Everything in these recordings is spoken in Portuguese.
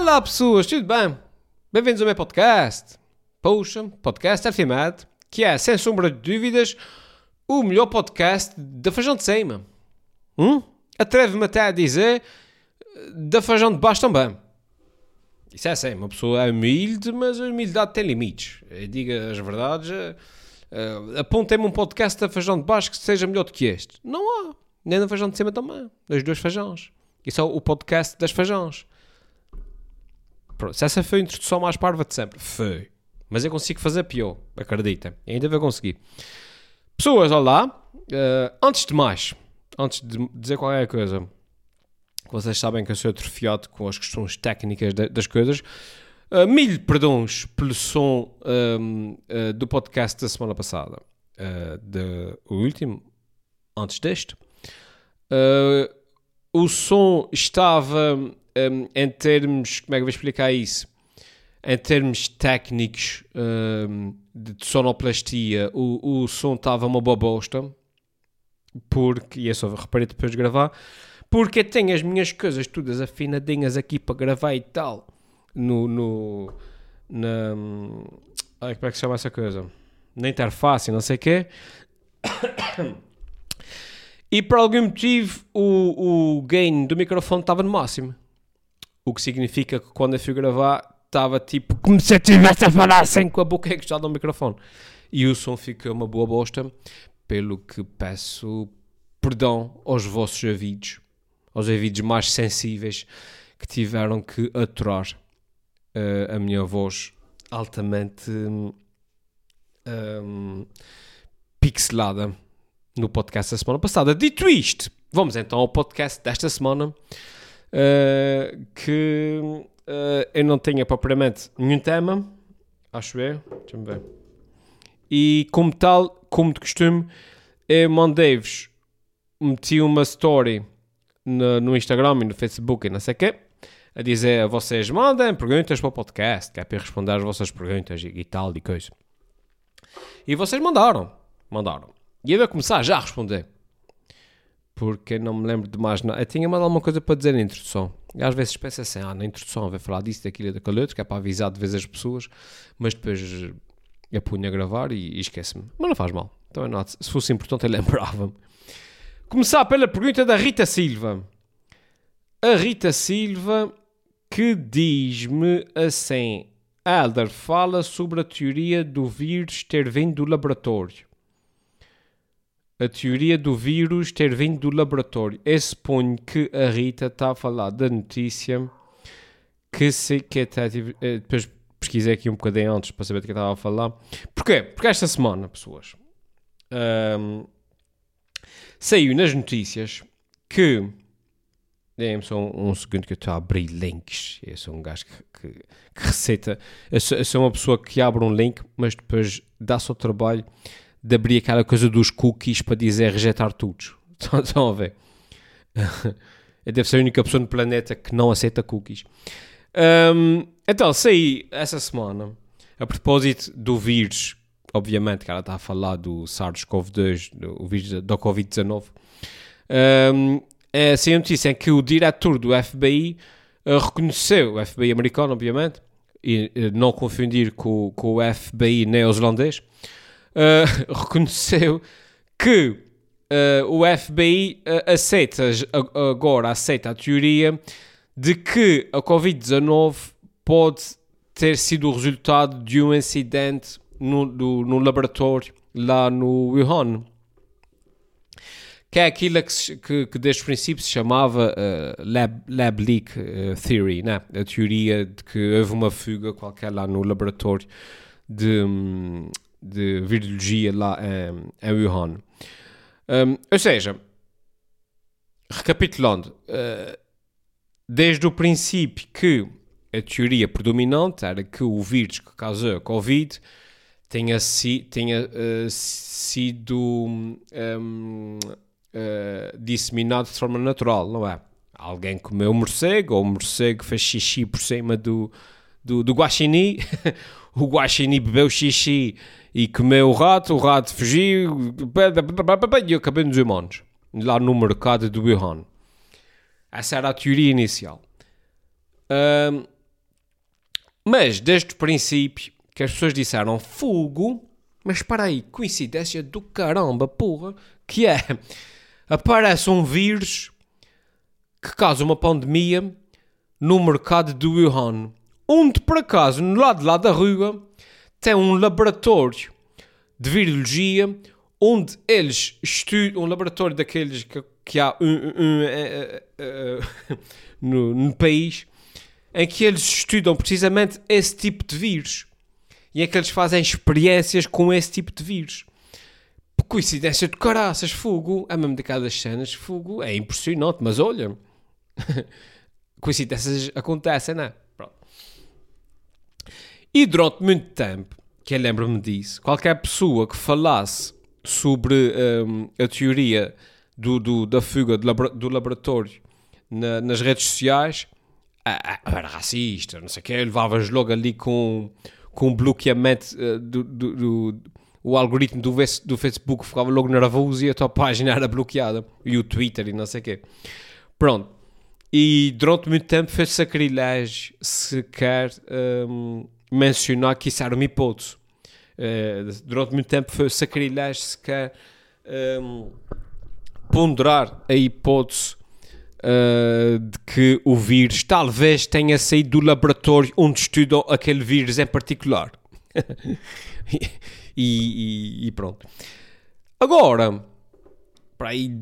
Olá pessoas, tudo bem? Bem-vindos ao meu podcast. Poxa, podcast afirmado que é, sem sombra de dúvidas, o melhor podcast da Feijão de Cima. Hum? Atrevo-me até a dizer da Feijão de Baixo também. Isso é assim, uma pessoa é humilde, mas a humildade tem limites. Eu digo as verdades. Uh, Apontem-me um podcast da Feijão de Baixo que seja melhor do que este. Não há. Nem da Feijão de Cima também. Das duas feijões. Isso é o podcast das feijões. Pronto, se essa foi a introdução mais parva de sempre. Foi. Mas eu consigo fazer pior, acredita. Ainda vou conseguir. Pessoas, olá. Uh, antes de mais, antes de dizer qualquer coisa, vocês sabem que eu sou atrofiado com as questões técnicas de, das coisas. Uh, mil perdões pelo som um, uh, do podcast da semana passada. Uh, de, o último, antes deste. o som estava, um, em termos. Como é que eu vou explicar isso? Em termos técnicos um, de sonoplastia, o, o som estava uma boa bosta. Porque, e eu só reparei depois de gravar porque tenho as minhas coisas todas afinadinhas aqui para gravar e tal. No. no na. Ai, como é que se chama essa coisa? Na interface, não sei o quê. E por algum motivo o, o gain do microfone estava no máximo. O que significa que quando eu fui gravar estava tipo como se eu estivesse a falar assim com a boca encostada no microfone. E o som ficou uma boa bosta, pelo que peço perdão aos vossos ouvidos aos ouvidos mais sensíveis que tiveram que aturar uh, a minha voz altamente um, pixelada no podcast da semana passada. Dito isto, vamos então ao podcast desta semana uh, que uh, eu não tenho propriamente nenhum tema, acho eu, deixa-me ver. E como tal, como de costume, eu mandei-vos, meti uma story no, no Instagram e no Facebook e não sei o quê, a dizer a vocês, mandem perguntas para o podcast, que é para responder às vossas perguntas e, e tal e coisa. E vocês mandaram, mandaram. E eu vou começar já a responder. Porque não me lembro de mais nada. Eu tinha mais alguma coisa para dizer na introdução. E às vezes penso assim, ah, na introdução vai falar disso, daquilo e daquele outro, que é para avisar de vez as pessoas, mas depois eu punha a gravar e, e esquece-me. Mas não faz mal. Então, não, se fosse importante eu lembrava-me. Começar pela pergunta da Rita Silva. A Rita Silva que diz-me assim: Elder fala sobre a teoria do vírus ter vindo do laboratório. A teoria do vírus ter vindo do laboratório. Eu suponho que a Rita está a falar da notícia que se que até tive, eh, depois pesquisei aqui um bocadinho antes para saber do que estava a falar. Porquê? Porque esta semana, pessoas, um, saiu nas notícias que. Dê-me só um, um, segundo que eu estou a abrir links. Eu sou um gajo que, que, que receita. Eu sou, eu sou, uma pessoa que abre um link, mas depois dá-se o trabalho de abrir aquela coisa dos cookies para dizer rejeitar todos. Estão a ver? Eu devo ser a única pessoa no planeta que não aceita cookies. Um, então, saí essa semana, a propósito do vírus obviamente que ela está a falar do SARS-CoV-2, o vírus da Covid-19. Um, é, a notícia é que o diretor do FBI uh, reconheceu, o FBI americano, obviamente, e uh, não confundir com, com o FBI neozelandês, uh, reconheceu que o FBI aceita agora aceita a teoria de que a Covid-19 pode ter sido o resultado de um incidente no, do, no laboratório lá no Wuhan. Que é aquilo que, que, que desde o princípio se chamava uh, lab, lab leak uh, theory, né? a teoria de que houve uma fuga qualquer lá no laboratório de, de virologia lá em, Wuhan. Um, ou seja, recapitulando, uh, desde o princípio que a teoria predominante era que o vírus que causou a Covid tenha, si, tenha uh, sido um, uh, eh, disseminado de forma natural, não é? Alguém comeu morcego, ou o morcego fez xixi por cima do, do, do guaxinim, o guaxinim bebeu xixi e comeu o rato, o rato fugiu e acabou nos humanos, lá no mercado do Wuhan. Essa era a teoria inicial. Um, Mas desde o princípio que as pessoas disseram fogo, mas espera aí, coincidência do caramba, porra, que é aparece um vírus que causa uma pandemia no mercado de Wuhan, onde por acaso no lado de lá da rua tem um laboratório de virologia onde eles estudam um laboratório daqueles que, que há um, um, uh, uh, no, no país em que eles estudam precisamente esse tipo de vírus e em que eles fazem experiências com esse tipo de vírus. Por coincidência de caraças, fogo, a mesmo daquelas cenas, fogo, é impressionante, mas olha, coincidências acontecem, não é? E durante muito tempo, que eu lembro-me disso, qualquer pessoa que falasse sobre um, a teoria do, do, da fuga do, do laboratório na, nas redes sociais era racista, não sei o que, levavas logo ali com, com bloqueamento uh, do, do, do, o algoritmo do, do Facebook ficava logo nervoso e a tua página era bloqueada e o Twitter e não sei o quê. Pronto. E durante muito tempo fez sacrilégio sequer um, mencionar que isso era uma hipótese. Uh, durante muito tempo foi sacrilégio sequer um, ponderar a hipótese uh, de que o vírus talvez tenha saído do laboratório onde estudam aquele vírus em particular. e, e, e, pronto. Agora, para aí,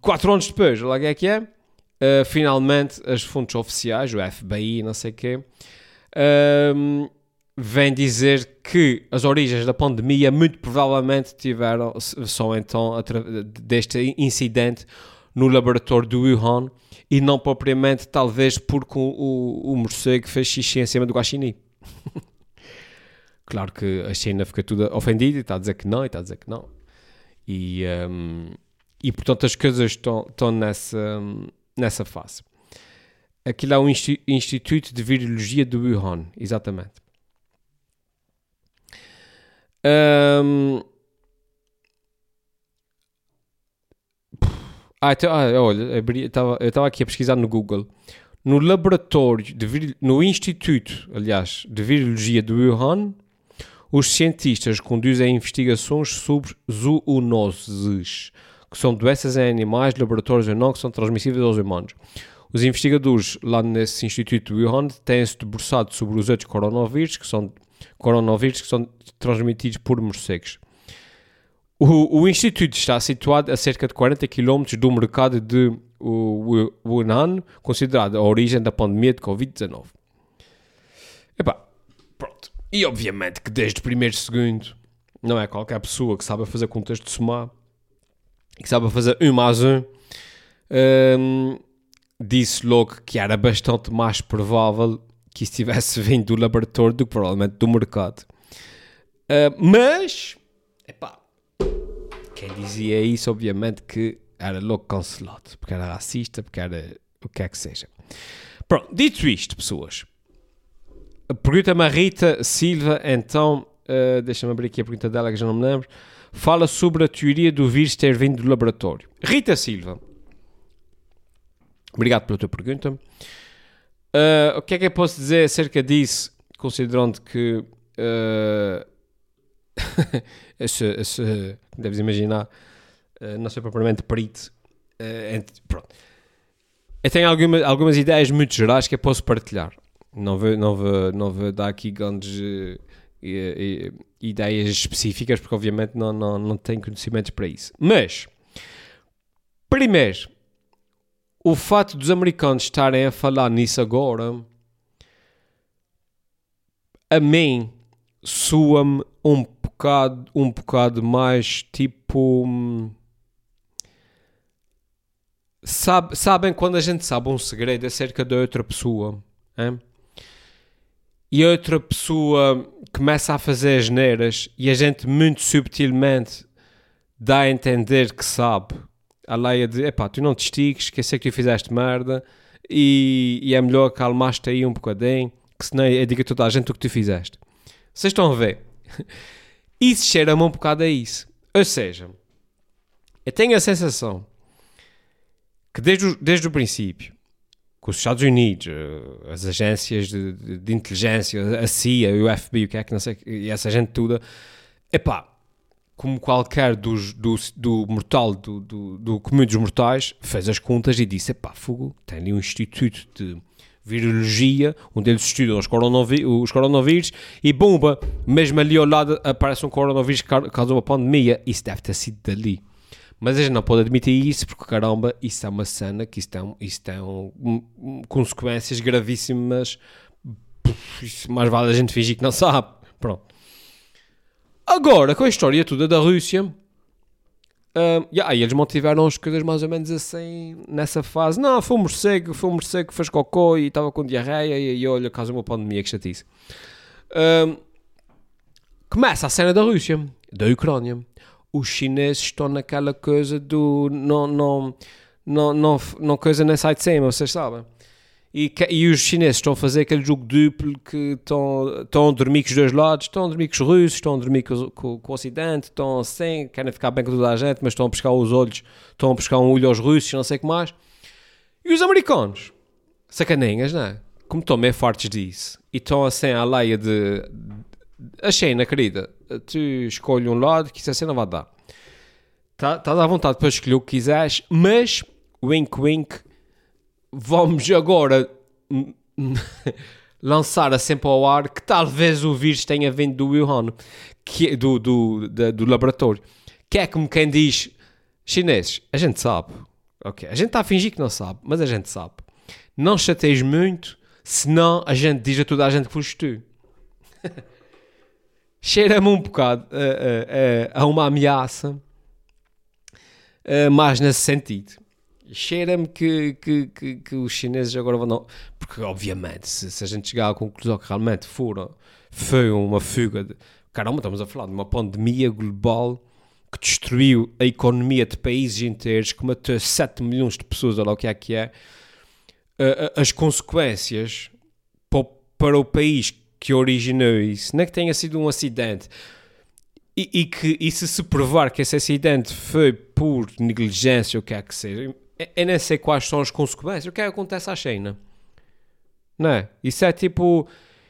quatro anos depois, lá que é que é, uh, finalmente as fontes oficiais, o FBI, não sei o quê, uh, vem dizer que as origens da pandemia muito provavelmente tiveram só então deste incidente no laboratório do Wuhan e não propriamente talvez porque o, o, o morcego fez xixi em cima do guaxinim. claro que a China fica tudo ofendida e está a dizer que não, e está a dizer que não. E, um, e portanto as coisas estão, estão nessa, nessa fase. Aquilo é o Instituto de Virologia do Wuhan, exatamente. Um... Ah, então, ah, olha, eu estava aqui a pesquisar no Google. No laboratório, de no Instituto, aliás, de Virologia do Wuhan, os cientistas conduzem investigações sobre zoonoses, que são doenças em animais, laboratórios ou não, que são transmissíveis aos humanos. Os investigadores lá nesse Instituto de Wuhan têm-se debruçado sobre os outros coronavírus, que são coronavírus que são transmitidos por morcegos. O, o, Instituto está situado a cerca de 40 km do mercado de Wuhan, considerado a origem da pandemia de Covid-19. Epá, pronto. E obviamente que desde o primeiro segundo, não é qualquer pessoa que sabe fazer contexto de somar, que sabe fazer um mais um, um disse logo que era bastante mais provável que isso tivesse vindo do laboratório do que provavelmente do mercado. Uh, mas, epá, quem dizia isso, obviamente, que era logo cancelado, porque era racista, porque era o que é que seja. Pronto, dito isto, pessoas, pergunta-me a Rita Silva, então, uh, deixa-me abrir aqui a pergunta dela que já não me lembro, fala sobre a teoria do vírus ter vindo do laboratório. Rita Silva, obrigado pela tua pergunta. Uh, o que é que eu posso dizer acerca disso, considerando que uh, esse, esse, deves imaginar, uh, não sou propriamente perito. Uh, pronto. Eu tenho alguma, algumas ideias muito gerais que eu posso partilhar. Não vou, não vou, não vou dar aqui grandes ideias específicas, porque obviamente não, não, não tenho conhecimentos para isso. Mas, primeiro, o fato dos americanos estarem a falar nisso agora, a mim, soa-me um bocado, um bocado mais tipo. Sabe, sabem quando a gente sabe um segredo acerca de outra pessoa? Hein? E outra pessoa começa a fazer as neiras e a gente muito subtilmente dá a entender que sabe a Leia de epá, tu não te estiques, que sei que tu fizeste merda e, e é melhor calmaste aí um bocadinho, que senão eu digo a toda a gente o que tu fizeste. Vocês estão a ver? Isso cheira-me um bocado a isso. Ou seja, eu tenho a sensação que desde o, desde o princípio com os Estados Unidos, eh, as agências de, de, de inteligência, a CIA, o FBI, o que é que não sei, e essa gente toda, epá, como qualquer dos, do, do mortal, do, do, do comum dos mortais, fez as contas e disse, epá, fogo, tem ali um instituto de virologia, onde eles estudam os, coronaví os coronavírus, e bomba, mesmo ali ao lado aparece um coronavírus que causa uma pandemia, isso deve ter sido dali. Mas a gente não pode admitir isso porque, caramba, isso é uma cena que isso tem um, um, consequências gravíssimas. Isso mais vale a gente fingir que não sabe. Pronto. Agora, com a história toda da Rússia, um, yeah, eles mantiveram as coisas mais ou menos assim, nessa fase. Não, foi um morcego, foi um morcego que fez cocô e estava com diarreia e, e olha, caso uma pandemia, que chatice. Um, começa a cena da Rússia, da Ucrânia os chineses estão naquela coisa do não, não, não, não, não coisa nem sai de cima, vocês sabem. E, e os chineses estão a fazer aquele jogo duplo que estão, estão a dormir com os dois lados, estão a dormir com os russos, estão a dormir com, com, com o Ocidente, estão assim, querem ficar bem com toda a gente, mas estão a pescar os olhos, estão a pescar um olho aos russos, não sei o que mais. E os americanos, sacaninhas, não é? Como estão meio fartos disso, e estão assim à leia de, a China, querida, tu escolhe um lado que isso assim não vai dar. Estás tá à vontade para escolher o que quiseres, mas, wink wink, vamos agora lançar a sempre ao ar que talvez o vírus tenha vindo do Wuhan, que, do, do, do, do laboratório. Que é como quem diz, chineses, a gente sabe. Ok, a gente está a fingir que não sabe, mas a gente sabe. Não chateis muito, senão a gente diz a toda a gente que foste tu. cheira-me um bocado uh, uh, a uma ameaça, mais nesse sentido. Cheira-me que, que, que, que, os chineses agora vão. Não, porque, obviamente, se, se, a gente chegar à conclusão que realmente foram, foi uma fuga de. Caramba, estamos a falar de uma pandemia global que destruiu a economia de países inteiros, que matou 7 milhões de pessoas, olha lá o que é que é. As consequências para o país que originou isso, não é que tenha sido um acidente, e, e que e se se provar que esse acidente foi por negligência, o que é que seja, eu nem sei quais são as consequências, o que é que acontece à China? Não é? Isso é tipo...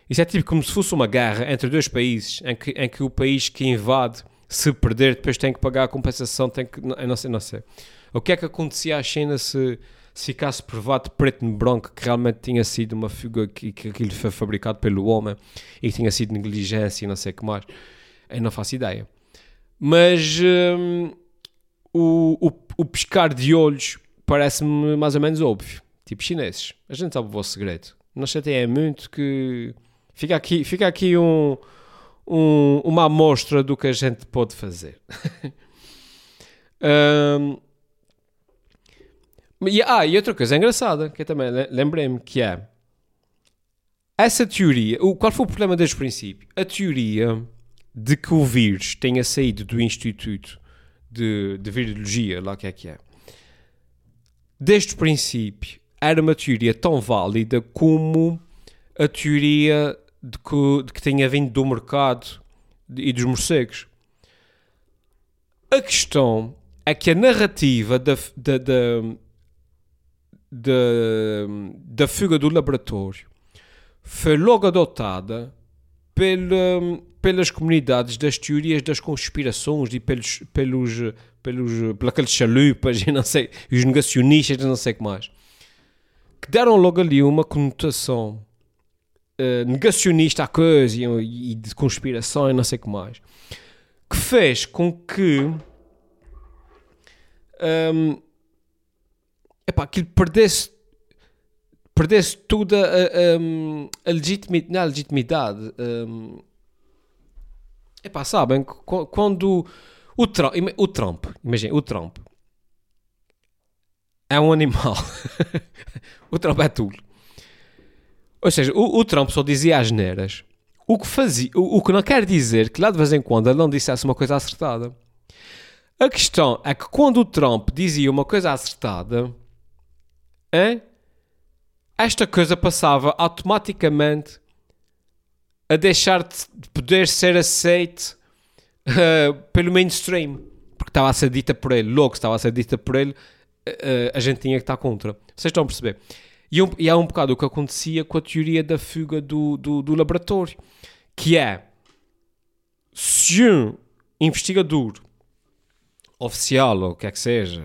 Isso é tipo como se fosse uma guerra entre dois países, em que, em que o país que invade, se perder, depois tem que pagar a compensação, tem que... Eu não sei, não sei. O que é que acontecia à China se se ficasse provado preto no branco que realmente tinha sido uma fuga que, que aquilo foi fabricado pelo homem e que tinha sido negligência e não sei o que mais, eu não faço ideia. Mas hum, o, o, o pescar de olhos parece-me mais ou menos óbvio. Tipo chineses, a gente sabe o vosso segredo. Não chateia muito que fica aqui, fica aqui um, um, uma amostra do que a gente pode fazer. um, E, ah, e outra coisa engraçada, que eu também lembrei-me, que é essa teoria, o, qual foi o problema desde o princípio? A teoria de que o vírus tenha saído do Instituto de, de Virologia, lá que é que é, desde o princípio era uma teoria tão válida como a teoria de que, de que tenha vindo do mercado e dos morcegos. A questão é que a narrativa da, da, da de, da fuga do laboratório foi logo adotada pela, pelas comunidades das teorias das conspirações e pelos, pelos, pelos, pelos chalupas e não sei, os negacionistas e não sei o que mais, que deram logo ali uma conotação uh, negacionista à coisa e, e, de conspiração e não sei o que mais, que fez com que um, epá, aquilo perdesse perdesse toda a, a, a, legitimidade, a legitimidade. Um, epá, sabem, quando o Trump, o Trump, imagina, o Trump é um animal. o Trump é tudo. Ou seja, o, o Trump só dizia as neiras. O que fazia, o, o, que não quer dizer que lá de vez em quando ele não dissesse uma coisa acertada. A questão é que quando o Trump dizia uma coisa acertada, hein? esta coisa passava automaticamente a deixar de poder ser aceite uh, pelo mainstream, porque estava a ser dita por ele, logo estava a ser dita por ele, uh, a gente tinha que estar contra. Vocês estão a perceber? E, um, e é um bocado o que acontecia com a teoria da fuga do, do, do laboratório, que é se um investigador oficial, ou o que é que seja,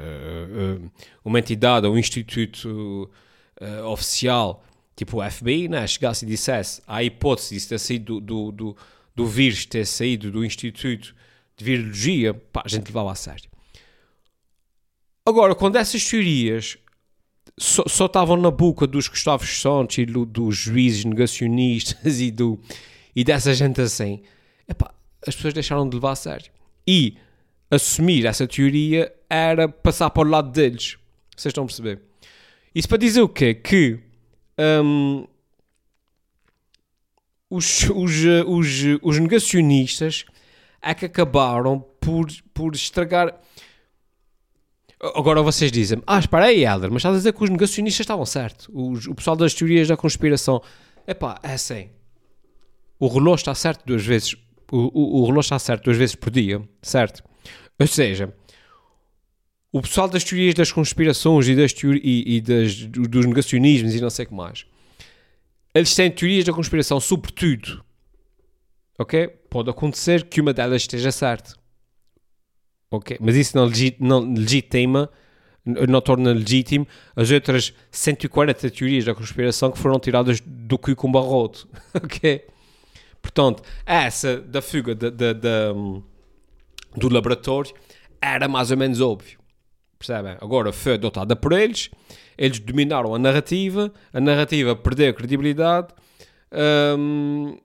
uma entidade ou um instituto oficial, tipo o FBI, né, chegasse e dissesse a hipótese de ter saído do, do, do, do vírus ter saído do instituto de virologia, pá, a gente levava a sério. Agora, quando essas teorias só, só estavam na boca dos Gustavo Santos e do, dos juízes negacionistas e, do, e dessa gente assim, epá, as pessoas deixaram de levar a sério. E assumir essa teoria era passar para o lado deles. Vocês estão a perceber? Isso para dizer o quê? Que um, os, os, os, os negacionistas é que acabaram por, por estragar. Agora vocês dizem ah, espera aí, Helder, mas estás a dizer que os negacionistas estavam certo. Os, o pessoal das teorias da conspiração. Epá, é assim. O relógio está certo duas vezes. O, o, o relógio está certo duas vezes por dia, certo? Ou seja, o pessoal das teorias das conspirações e, das teori e, e das, dos negacionismos e não sei o que mais, eles têm teorias da conspiração sobre tudo. Ok? Pode acontecer que uma delas esteja certa. Ok? Mas isso não, não legitima, não torna legítimo as outras 140 teorias da conspiração que foram tiradas do cu com barroto. ok? Portanto, essa da fuga da, da, da do laboratório era mais ou menos óbvio. Percebem? Agora foi adotada por eles, eles dominaram a narrativa, a narrativa perdeu a credibilidade um,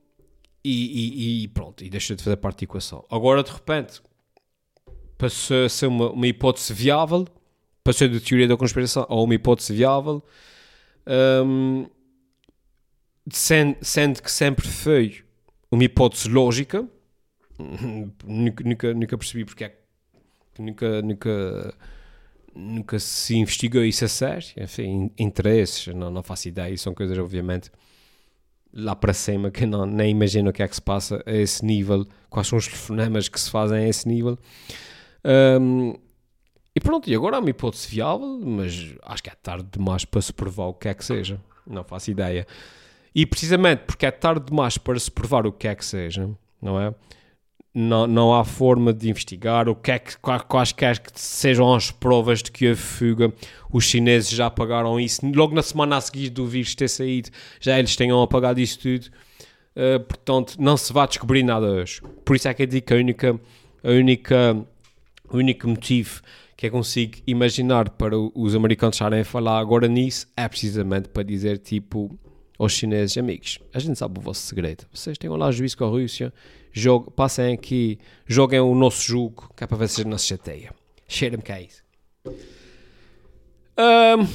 e, e, e, pronto, e deixou de fazer parte da equação. Agora, de repente, passou a ser uma, uma hipótese viável, passou de teoria da conspiração a uma hipótese viável, um, sendo, sendo que sempre foi uma hipótese lógica, nunca, nunca, nunca percebi porque é que nunca, nunca, nunca se investigou isso a sério. Enfim, interesses, não, não faço ideia. São coisas, obviamente, lá para cima que não, nem imagino o que é que se passa a esse nível, quais são os telefonemas que se fazem a esse nível. Um, e pronto, e agora há uma hipótese viável, mas acho que é tarde demais para se provar o que é que seja. Não faço ideia. E precisamente porque é tarde demais para se provar o que é que seja, não é? Não, não há forma de investigar o que é que, quaisquer que sejam as provas de que a fuga. Os chineses já apagaram isso. Logo na semana a seguir do vírus ter saído, já eles tenham apagado isso tudo. Uh, portanto, não se vai descobrir nada hoje. Por isso é que eu digo que a única, a única, o único motivo que eu consigo imaginar para os americanos estarem a falar agora nisso é precisamente para dizer tipo aos chineses, amigos, a gente sabe o vosso segredo. Vocês tenham lá juízo com a Rússia, jogo, passem aqui, joguem o nosso jogo, que é para ver se não se chateia. Cheira-me que é isso. Um,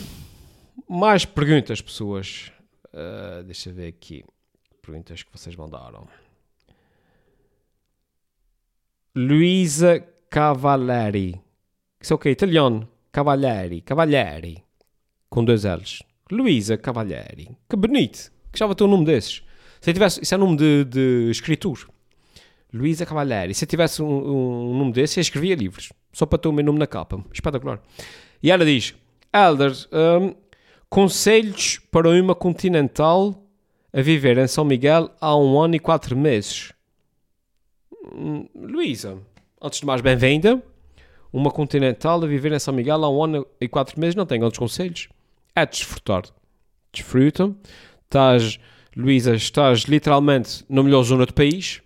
mais perguntas, pessoas. Uh, deixa eu ver aqui. Perguntas que vocês mandaram. Luísa Cavalieri. Isso é o que? Italiano. Cavalieri. Cavalieri. Com dois L's. Luísa Cavalieri. Que bonito. Que ter um nome desses. Se tivesse, isso é nome de, de escritor. Luísa Cavalieri. Se eu tivesse um, um, nome desse, eu escrevia livros. Só para ter o meu nome na capa. Espetacular. E ela diz: Elder, um, conselhos para uma continental a viver em São Miguel há um ano e quatro meses. Hum, Luísa, antes de mais, bem-vinda. Uma continental a viver em São Miguel há um ano e quatro meses não tem outros conselhos. É desfrutar. Desfruta. Estás, Luísa, estás literalmente na melhor zona do país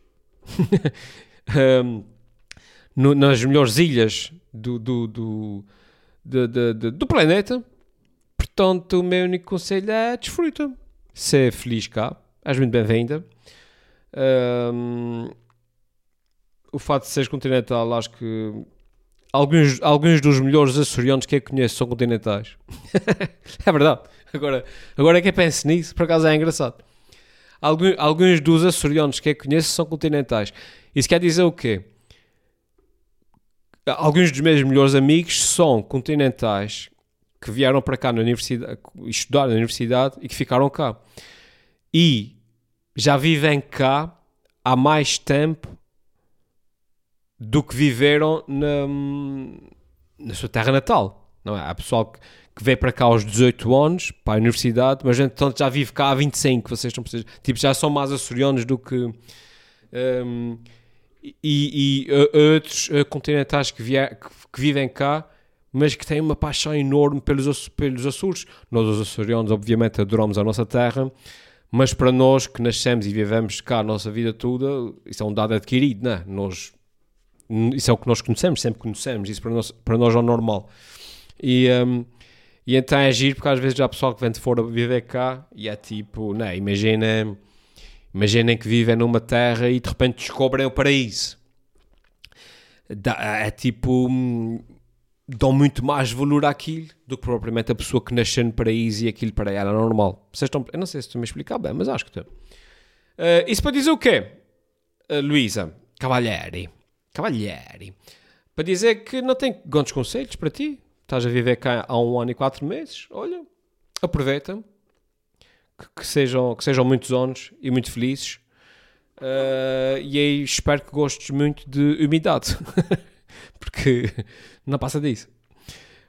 um, no, nas melhores ilhas do, do, do, do, do planeta. Portanto, o meu único conselho é desfruta. Ser feliz cá. És muito bem-vinda. Um, o fato de seres continental, acho que alguns, alguns dos melhores açorianos que eu conheço são continentais. é verdade. Agora, agora é que eu penso nisso, por acaso é engraçado. Alguns, alguns dos açorianos que eu conheço são continentais. Isso quer dizer o quê? Alguns dos meus melhores amigos são continentais que vieram para cá na universidade, estudar na universidade e que ficaram cá. E já vivem cá há mais tempo do que viveram na, na sua terra natal. Não é? Há pessoal que, que veio para cá aos 18 anos, para a universidade, mas então já vive cá há 25, vocês estão precisando, tipo, já são mais açorianos do que... Um, e, e uh, outros uh, continentais que, vier, que, que, vivem cá, mas que têm uma paixão enorme pelos, pelos Açores. Nós, os açorianos, obviamente, adoramos a nossa terra, mas para nós que nascemos e vivemos cá a nossa vida toda, isso é um dado adquirido, não é? Nós, isso é o que nós conhecemos, sempre conhecemos, isso para nós, para nós é o normal. E, um, e então é giro, porque às vezes já há pessoal que vem de fora viver cá e é tipo, não é? Imagina Imaginem que vivem numa terra e de repente descobrem o paraíso. É tipo. Hum, dão muito mais valor àquilo do que propriamente a pessoa que nasceu no paraíso e aquilo para ela é normal. Vocês estão, eu não sei se estou me explicar bem, mas acho que estou. Uh, isso para dizer o quê? Uh, Luísa, Cavalieri. Cavalieri. Para dizer que não tenho grandes conselhos para ti. Estás a viver cá há um ano e quatro meses. Olha, aproveita que, sejam, que sejam muitos anos e muito felizes. Uh, e aí espero que gostes muito de umidade, porque não passa disso.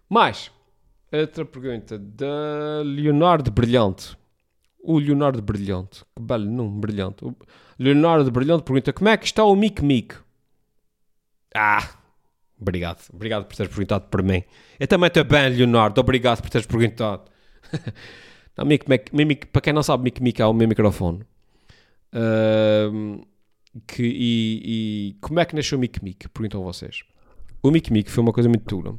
Mais, outra pergunta da Leonardo Brilhante. O Leonardo Brilhante, que belo nome, Brilhante. O Leonardo Brilhante pergunta: como é que está o Mic Mic? Ah, obrigado, obrigado por teres perguntado para mim. Eu também estou bem, Leonardo, obrigado por teres perguntado. Não, mic, mic, para quem não sabe, Mic Mic é o meu microfone. Uh, que, e, e, como é que nasceu o Mic Mic? Perguntam vocês. O Mic Mic foi uma coisa muito dura.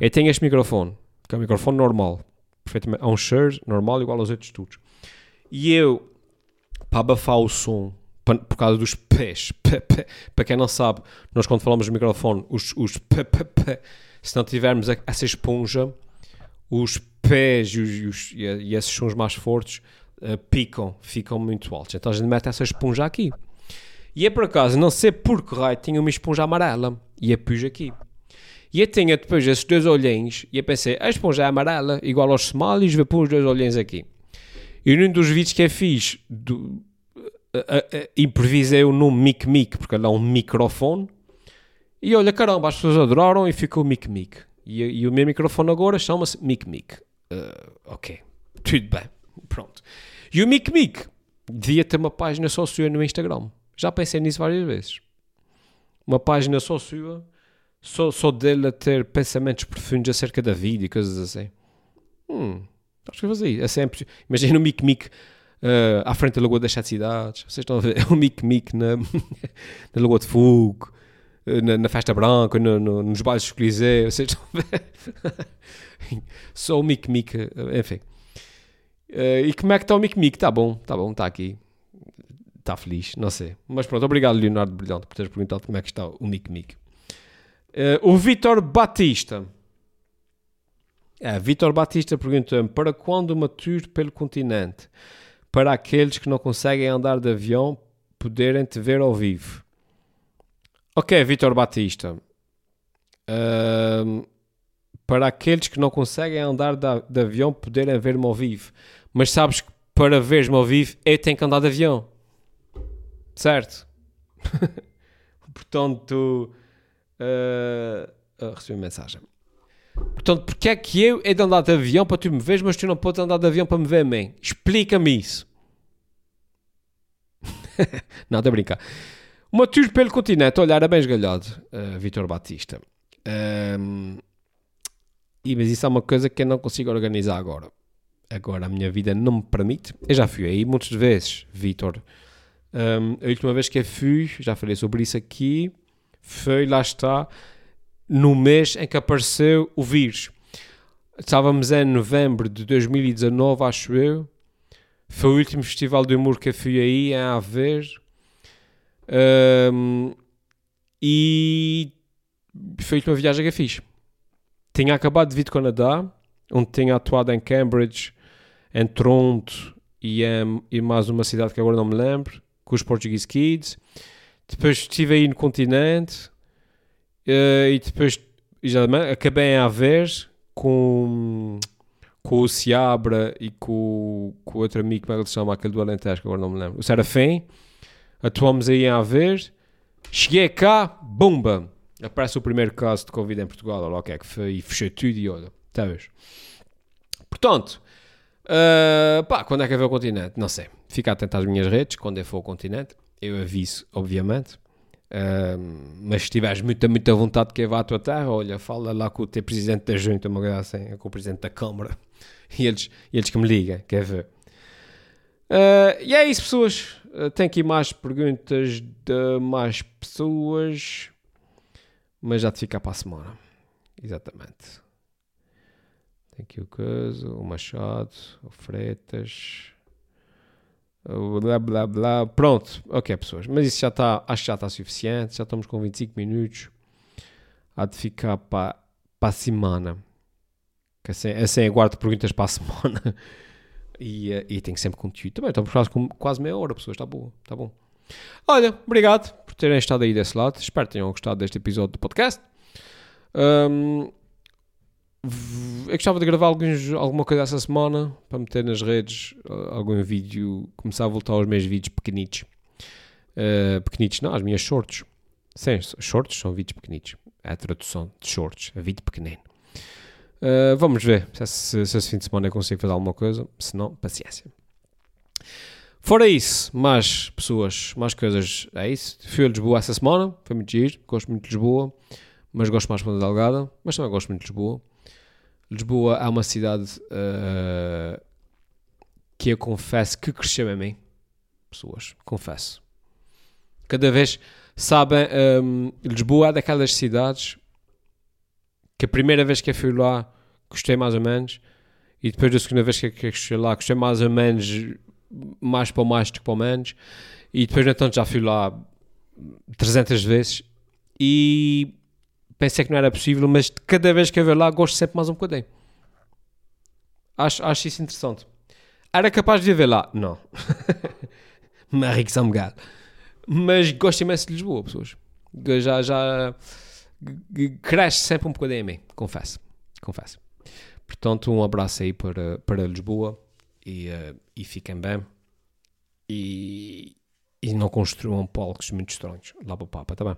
Eu tenho este microfone, que é um microfone normal, perfeitamente, é um Shure normal igual aos outros todos. E eu, para abafar o som, por causa dos pés, para quem não sabe, nós quando falamos de microfone, os, os se não tivermos essa esponja, os pés e, os, os, e, esses sons mais fortes uh, picam, ficam muito altos. Então a gente mete essa esponja aqui. E é por acaso, não sei por que raio, tinha uma esponja amarela e a pus aqui. E eu tinha depois esses dois olhinhos e eu pensei, a esponja é amarela, igual aos somalis, vou pôr os dois olhinhos aqui. E num dos vídeos que eu fiz, do, improvisei o nome Mic Mic, porque é um microfone. E olha, caramba, as pessoas adoraram e ficou Mic Mic. E, e o meu microfone agora chama-se Mic Mic. Uh, ok, tudo bem, pronto. E o Mic Mic devia ter uma página só sua no Instagram. Já pensei nisso várias vezes. Uma página só sua, só, só dele a ter pensamentos profundos acerca da vida e coisas assim. Hum, acho que fazer isso. É sempre. Imagina o Mic Mic uh, à frente da Lagoa das Sete Cidades. Vocês estão a ver? O Mic Mic na, na Lagoa de Fogo. Eh, na, na, Festa Branca, no, no, nos bailes do Coliseu, vocês estão a ver? Só o Mic Mic, eh, enfim. Uh, e como é que está o Mic Mic? Está bom, está bom, está aqui. Está feliz, não sei. Mas pronto, obrigado Leonardo Brilhante por teres perguntado como é que está o Mic Mic. Uh, o Vitor Batista. É, Vitor Batista pergunta-me para quando uma tour pelo continente? Para aqueles que não conseguem andar de avião poderem te ver ao vivo. Ok, Vitor Batista. Uh, para aqueles que não conseguem andar de, de avião poderem ver-me ao vivo. Mas sabes que para ver-me ao vivo eu tenho que andar de avião. Certo? Portanto, uh, recebi uma mensagem. Portanto, porque é que eu he de andar de avião para tu me veres, mas tu não podes andar de avião para me ver a mim? Explica-me isso. estou a brincar. Uma tour pelo continente, olha, era bem esgalhado, uh, Vitor Batista. Um, e, mas isso é uma coisa que eu não consigo organizar agora. Agora a minha vida não me permite. Eu já fui aí muitas vezes, Vitor. Um, a última vez que eu fui, já falei sobre isso aqui, foi, lá está, no mês em que apareceu o vírus. Estávamos em novembro de 2019, acho eu. Foi o último festival de humor que eu fui aí, em Haver. Um, e foi a última viagem que eu fiz. Tinha acabado de vir do Canadá, onde tinha atuado em Cambridge, em Toronto e, em, e mais uma cidade que agora não me lembro, com os Portuguese Kids. Depois estive aí no continente uh, e depois já, acabei em Aver com, com o Seabra e com, com outro amigo, como é que ele se chama, aquele do Alentejo, agora não me lembro, o Serafim. Atuamos aí em Aver. Cheguei cá, bomba! aparece o primeiro caso de Covid em Portugal, olha o que é que foi, e fechou tudo e olha, talvez. Portanto, uh, pá, quando é que eu ver o continente? Não sei. Fica atento às minhas redes, quando eu for ao continente. Eu aviso, obviamente. Mas se tiveres muita, muita vontade que eu vá à tua terra, olha, fala lá com o teu presidente da junta, uma coisa assim, com o presidente da Câmara, e eles, eles que me ligam, quer ver. Uh, e é isso, pessoas. Uh, tem aqui mais perguntas de mais pessoas, mas já te fica para a semana. Exatamente. Tem aqui o coisa, o Machado, o Freitas, blá blá blá. Pronto, ok, pessoas. Mas isso já está, acho que já está suficiente. Já estamos com 25 minutos. Há de ficar para, para a semana. Que assim, assim aguardo perguntas para a semana. E, eh, e tem sempre conteúdo. Também estamos quase, quase meia hora, pessoas. Está bom, está bom. Olha, obrigado por terem estado aí desse lado. Espero que tenham gostado deste episódio do podcast. Um, eu gostava de gravar alguns, alguma coisa essa semana para meter nas redes algum vídeo, começar a voltar aos meus vídeos pequenitos. Uh, pequenitos, não, as minhas shorts. Sim, shorts são vídeos pequenitos. É a tradução de shorts, é vídeo pequenino. Uh, vamos ver se, se, se esse fim de semana eu consigo fazer alguma coisa. Se não, paciência. Fora isso, mais pessoas, mais coisas. É isso. Fui a Lisboa essa semana, foi muito giro. Gosto muito de Lisboa, mas gosto mais de Ponta Delgada. Mas também gosto muito de Lisboa. Lisboa é uma cidade uh, que eu confesso que cresceu em mim. Pessoas, confesso. Cada vez, sabem, um, ehm, Lisboa é daquelas cidades que a primeira vez que eu fui lá gostei mais ou menos e depois da segunda vez que eu fui lá gostei mais ou menos mais para o mais do que para o menos e depois então já fui lá 300 vezes e pensei que não era possível, mas cada vez que eu ver lá gosto sempre mais um bocadinho. Acho, acho isso interessante. Era capaz de viver lá? Não. Marie que São Miguel. Mas gosto imenso de Lisboa, pessoas. Já, já cresce sempre um bocadinho em mim, confesso. Confesso. Portanto, um abraço aí para, para Lisboa e, uh, e fiquem bem. E, e não construam palcos muito estranhos lá para o Papa, tá bem?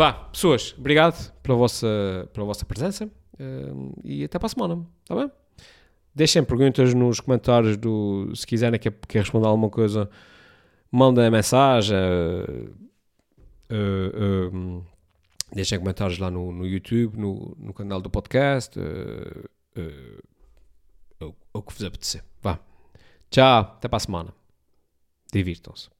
Vá, pessoas, obrigado pela vossa, pela vossa presença uh, e até para a semana, está bem? Deixem perguntas nos comentários do. Se quiserem que, que responder alguma coisa, mandem mensagem. Uh, deixem comentários lá no, no YouTube, no, no canal do podcast. o que vos apetecer. Vá. Tchau, até para a semana. Divirtam-se.